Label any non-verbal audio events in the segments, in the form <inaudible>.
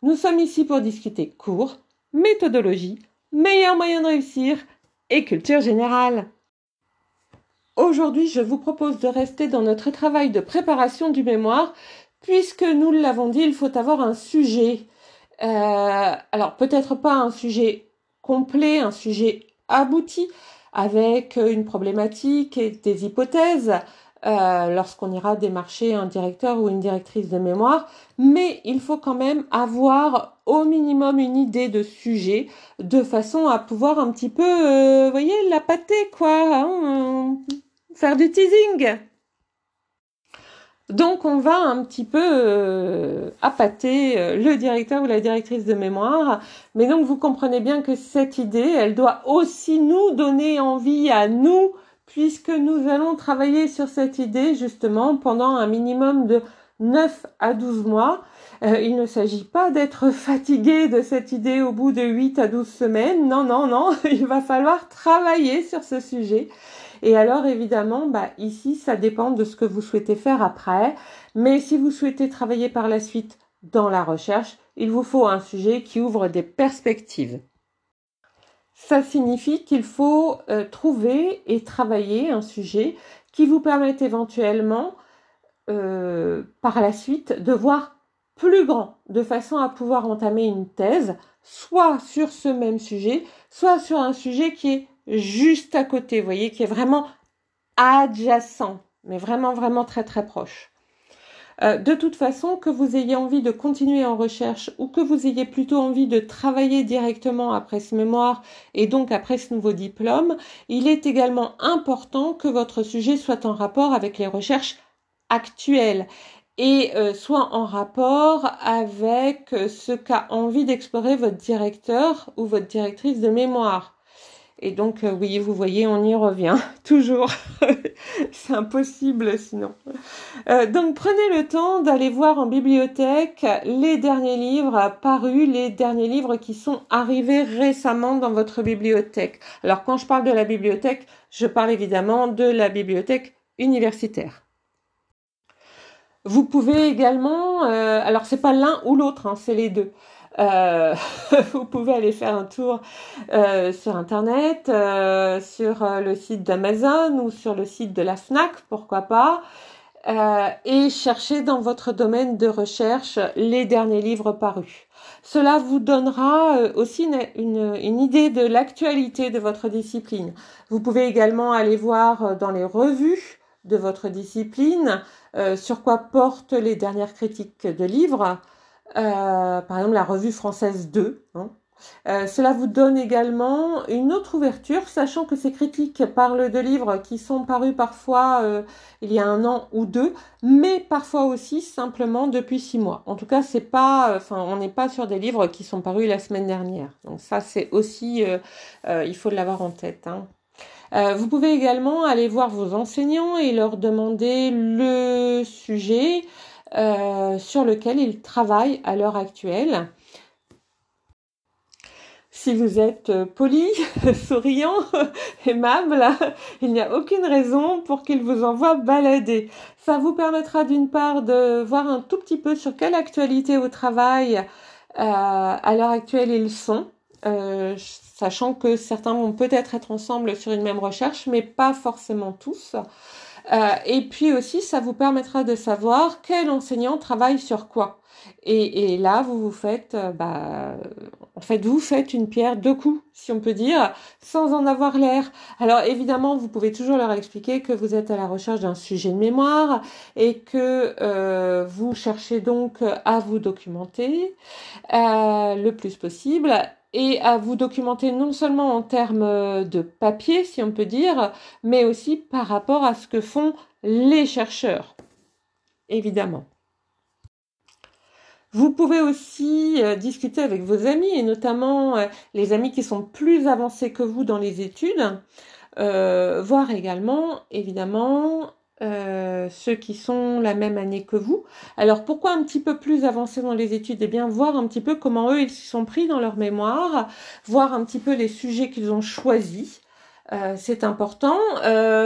Nous sommes ici pour discuter cours, méthodologie, meilleurs moyens de réussir et culture générale. Aujourd'hui, je vous propose de rester dans notre travail de préparation du mémoire, puisque nous l'avons dit, il faut avoir un sujet. Euh, alors peut-être pas un sujet complet, un sujet abouti, avec une problématique et des hypothèses, euh, lorsqu'on ira démarcher un directeur ou une directrice de mémoire, mais il faut quand même avoir au minimum une idée de sujet de façon à pouvoir un petit peu, euh, voyez, la pâter quoi, hein, faire du teasing. Donc on va un petit peu euh, appâter euh, le directeur ou la directrice de mémoire, mais donc vous comprenez bien que cette idée, elle doit aussi nous donner envie à nous puisque nous allons travailler sur cette idée justement pendant un minimum de 9 à 12 mois. Euh, il ne s'agit pas d'être <laughs> fatigué de cette idée au bout de 8 à 12 semaines. Non, non, non, <laughs> il va falloir travailler sur ce sujet. Et alors évidemment, bah, ici, ça dépend de ce que vous souhaitez faire après. Mais si vous souhaitez travailler par la suite dans la recherche, il vous faut un sujet qui ouvre des perspectives. Ça signifie qu'il faut euh, trouver et travailler un sujet qui vous permette éventuellement euh, par la suite de voir plus grand, de façon à pouvoir entamer une thèse, soit sur ce même sujet, soit sur un sujet qui est juste à côté, vous voyez, qui est vraiment adjacent, mais vraiment, vraiment très, très proche. Euh, de toute façon, que vous ayez envie de continuer en recherche ou que vous ayez plutôt envie de travailler directement après ce mémoire et donc après ce nouveau diplôme, il est également important que votre sujet soit en rapport avec les recherches actuelles et euh, soit en rapport avec ce qu'a envie d'explorer votre directeur ou votre directrice de mémoire. Et donc, euh, oui, vous voyez, on y revient <laughs> toujours. <laughs> c'est impossible sinon. Euh, donc, prenez le temps d'aller voir en bibliothèque les derniers livres parus, les derniers livres qui sont arrivés récemment dans votre bibliothèque. Alors, quand je parle de la bibliothèque, je parle évidemment de la bibliothèque universitaire. Vous pouvez également, euh, alors c'est pas l'un ou l'autre, hein, c'est les deux. Euh, <laughs> vous pouvez aller faire un tour euh, sur Internet, euh, sur le site d'Amazon ou sur le site de la FNAC, pourquoi pas, et chercher dans votre domaine de recherche les derniers livres parus. Cela vous donnera aussi une, une idée de l'actualité de votre discipline. Vous pouvez également aller voir dans les revues de votre discipline sur quoi portent les dernières critiques de livres. Euh, par exemple la revue française 2. Hein. Euh, cela vous donne également une autre ouverture, sachant que ces critiques parlent de livres qui sont parus parfois euh, il y a un an ou deux, mais parfois aussi simplement depuis six mois. En tout cas, c'est pas, enfin, on n'est pas sur des livres qui sont parus la semaine dernière. Donc ça, c'est aussi, il faut l'avoir en tête. Hein. vous pouvez également aller voir vos enseignants et leur demander le sujet, euh, sur lequel ils travaillent à l'heure actuelle. Si vous êtes euh, poli, <laughs> souriant, <laughs> aimable, <laughs> il n'y a aucune raison pour qu'ils vous envoient balader. Ça vous permettra d'une part de voir un tout petit peu sur quelle actualité au travail euh, à l'heure actuelle ils sont, sachant que certains vont peut-être être ensemble sur une même recherche, mais pas forcément tous. Euh, et puis aussi, ça vous permettra de savoir quel enseignant travaille sur quoi. Et, là, vous vous faites, euh, bah, en fait, vous faites une pierre deux coups, si on peut dire, sans en avoir l'air. Alors évidemment, vous pouvez toujours leur expliquer que vous êtes à la recherche d'un sujet de mémoire et que euh, vous cherchez donc à vous documenter le plus possible et à vous documenter non seulement en termes euh, de papier, si on peut dire, mais aussi par rapport à ce que font les chercheurs, évidemment. Vous pouvez aussi euh, discuter avec vos amis et notamment euh, les amis qui sont plus avancés que vous dans les études, voir également évidemment ceux qui sont la même année que vous. Alors pourquoi un petit peu plus avancés dans les études? Eh bien voir un petit peu comment eux ils s'y sont pris dans leur mémoire, voir un petit peu les sujets qu'ils ont choisis. c'est important.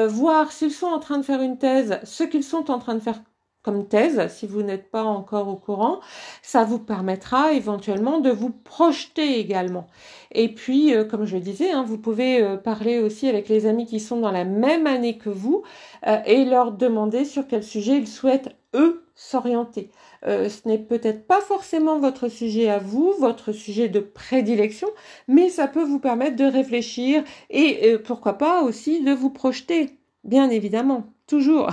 voir s'ils sont en train de faire une thèse, ce qu'ils sont en train de faire comme thèse, si vous n'êtes pas encore au courant, ça vous permettra éventuellement de vous projeter également. Et puis, euh, comme je le disais, hein, vous pouvez euh, parler aussi avec les amis qui sont dans la même année que vous euh, et leur demander sur quel sujet ils souhaitent, eux, s'orienter. ce n'est peut-être pas forcément votre sujet à vous, votre sujet de prédilection, mais ça peut vous permettre de réfléchir et pourquoi pas aussi de vous projeter, bien évidemment, toujours.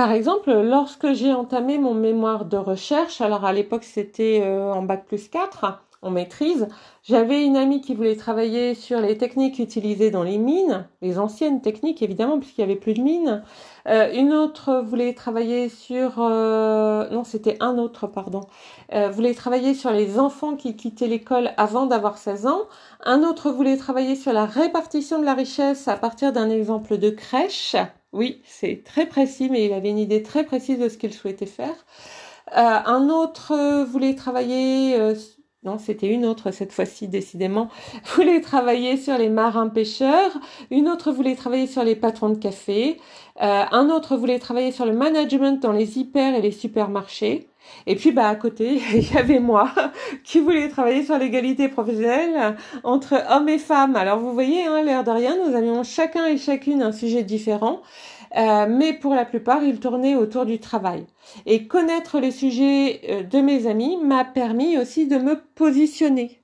Par exemple, lorsque j'ai entamé mon mémoire de recherche, alors à l'époque c'était euh, en bac plus 4, en maîtrise, j'avais une amie qui voulait travailler sur les techniques utilisées dans les mines, les anciennes techniques évidemment puisqu'il n'y avait plus de mines. Euh, une autre voulait travailler sur... Euh, non, c'était un autre, pardon. voulait travailler sur les enfants qui quittaient l'école avant d'avoir 16 ans. Un autre voulait travailler sur la répartition de la richesse à partir d'un exemple de crèche. Oui, c'est très précis, mais il avait une idée très précise de ce qu'il souhaitait faire. Euh, un autre euh, voulait travailler, euh, non, c'était une autre cette fois-ci, décidément, <laughs> voulait travailler sur les marins pêcheurs. Une autre voulait travailler sur les patrons de café. un autre voulait travailler sur le management dans les hyper et les supermarchés. Et puis bah à côté, <laughs> il y avait moi <laughs> qui voulais travailler sur l'égalité professionnelle entre hommes et femmes. Alors vous voyez, hein, l'air de rien, nous avions chacun et chacune un sujet différent, euh, mais pour la plupart, ils tournaient autour du travail. Et connaître les sujets euh, de mes amis m'a permis aussi de me positionner.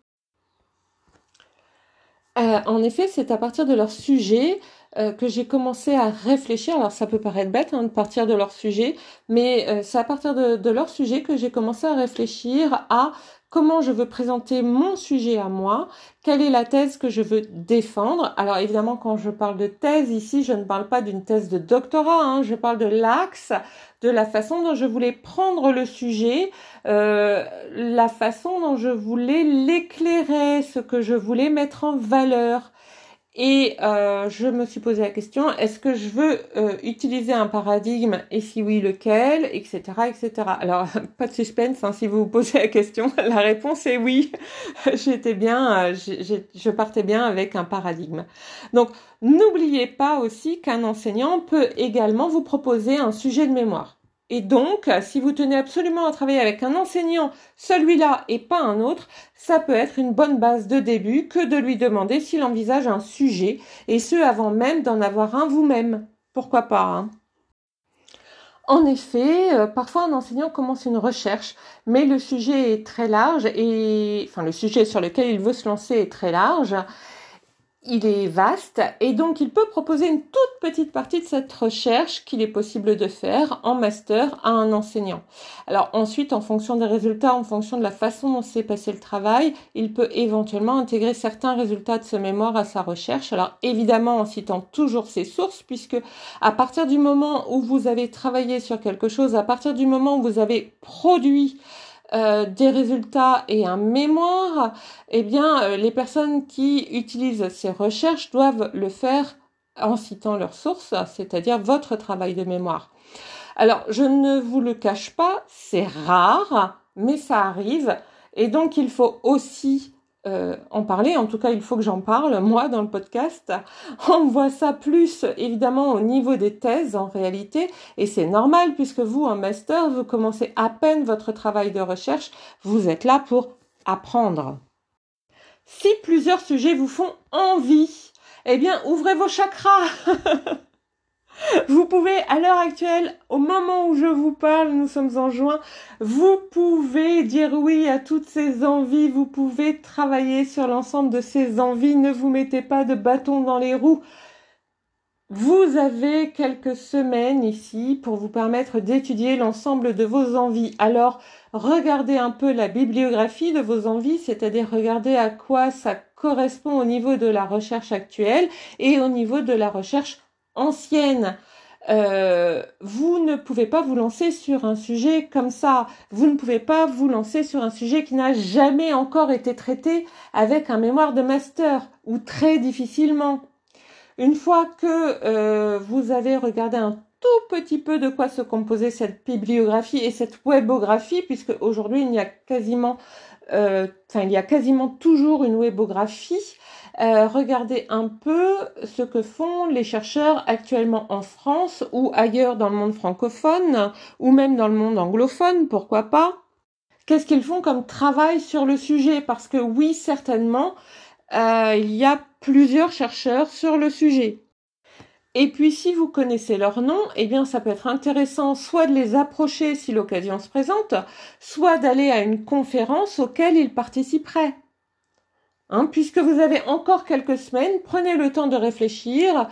Euh, en effet, c'est à partir de leur sujet euh, que j'ai commencé à réfléchir. Alors ça peut paraître bête hein, de partir de leur sujet, mais euh, c'est à partir de, leur sujet que j'ai commencé à réfléchir à comment je veux présenter mon sujet à moi, quelle est la thèse que je veux défendre. Alors évidemment, quand je parle de thèse ici, je ne parle pas d'une thèse de doctorat, hein, je parle de l'axe, de la façon dont je voulais prendre le sujet, euh, la façon dont je voulais l'éclairer, ce que je voulais mettre en valeur. Et euh, je me suis posé la question, est-ce que je veux euh, utiliser un paradigme et si oui, lequel, etc., etc. Alors, <laughs> pas de suspense, hein, si vous vous posez la question, <laughs> la réponse est oui. <laughs> J'étais bien, euh, je partais bien avec un paradigme. Donc, n'oubliez pas aussi qu'un enseignant peut également vous proposer un sujet de mémoire. Et donc, si vous tenez absolument à travailler avec un enseignant, celui-là et pas un autre, ça peut être une bonne base de début que de lui demander s'il envisage un sujet, et ce avant même d'en avoir un vous-même. Pourquoi pas hein? En effet, euh, parfois un enseignant commence une recherche, mais le sujet est très large et enfin le sujet sur lequel il veut se lancer est très large il est vaste et donc il peut proposer une toute petite partie de cette recherche qu'il est possible de faire en master à un enseignant. Alors ensuite, en fonction des résultats, en fonction de la façon dont s'est passé le travail, il peut éventuellement intégrer certains résultats de ce mémoire à sa recherche. Alors évidemment en citant toujours ses sources puisque à partir du moment où vous avez travaillé sur quelque chose, à partir du moment où vous avez produit euh, des résultats et un mémoire, eh bien, euh, les personnes qui utilisent ces recherches doivent le faire en citant leurs sources, c'est-à-dire votre travail de mémoire. Alors, je ne vous le cache pas, c'est rare, mais ça arrive. Et donc, il faut aussi euh, en parler. En tout cas, il faut que j'en parle, moi, dans le podcast. <laughs> On voit ça plus, évidemment, au niveau des thèses, en réalité. Et c'est normal, puisque vous, en master, vous commencez à peine votre travail de recherche. Vous êtes là pour apprendre. Si plusieurs sujets vous font envie, eh bien, ouvrez vos chakras. <laughs> Vous pouvez, à l'heure actuelle, au moment où je vous parle, nous sommes en juin, vous pouvez dire oui à toutes ces envies, vous pouvez travailler sur l'ensemble de ces envies, ne vous mettez pas de bâton dans les roues. Vous avez quelques semaines ici pour vous permettre d'étudier l'ensemble de vos envies. Alors, regardez un peu la bibliographie de vos envies, c'est-à-dire regardez à quoi ça correspond au niveau de la recherche actuelle et au niveau de la recherche ancienne. Euh, vous ne pouvez pas vous lancer sur un sujet comme ça. Vous ne pouvez pas vous lancer sur un sujet qui n'a jamais encore été traité avec un mémoire de master ou très difficilement. Une fois que euh, vous avez regardé un tout petit peu de quoi se composait cette bibliographie et cette webographie, puisque aujourd'hui il y a quasiment, euh, enfin il y a quasiment toujours une webographie. Euh, regardez un peu ce que font les chercheurs actuellement en France ou ailleurs dans le monde francophone ou même dans le monde anglophone, pourquoi pas. Qu'est-ce qu'ils font comme travail sur le sujet? Parce que oui, certainement, euh, il y a plusieurs chercheurs sur le sujet. Et puis si vous connaissez leur nom, eh bien ça peut être intéressant soit de les approcher si l'occasion se présente, soit d'aller à une conférence auquel ils participeraient. Hein, puisque vous avez encore quelques semaines, prenez le temps de réfléchir.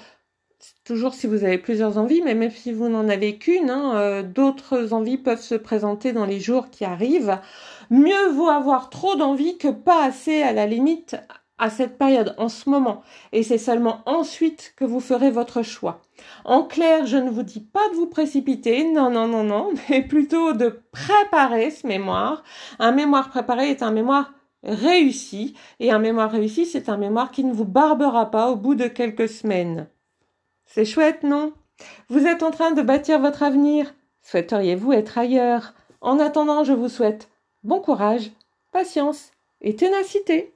Toujours si vous avez plusieurs envies, mais même si vous n'en avez qu'une, hein, euh, d'autres envies peuvent se présenter dans les jours qui arrivent. Mieux vaut avoir trop d'envies que pas assez à la limite à cette période en ce moment. Et c'est seulement ensuite que vous ferez votre choix. En clair, je ne vous dis pas de vous précipiter, non, non, non, non, <laughs> mais plutôt de préparer ce mémoire. Un mémoire préparé est un mémoire réussi. Et un mémoire réussi, c'est un mémoire qui ne vous barbera pas au bout de quelques semaines. C'est chouette, non? Vous êtes en train de bâtir votre avenir. Souhaiteriez-vous être ailleurs? En attendant, je vous souhaite bon courage, patience et ténacité.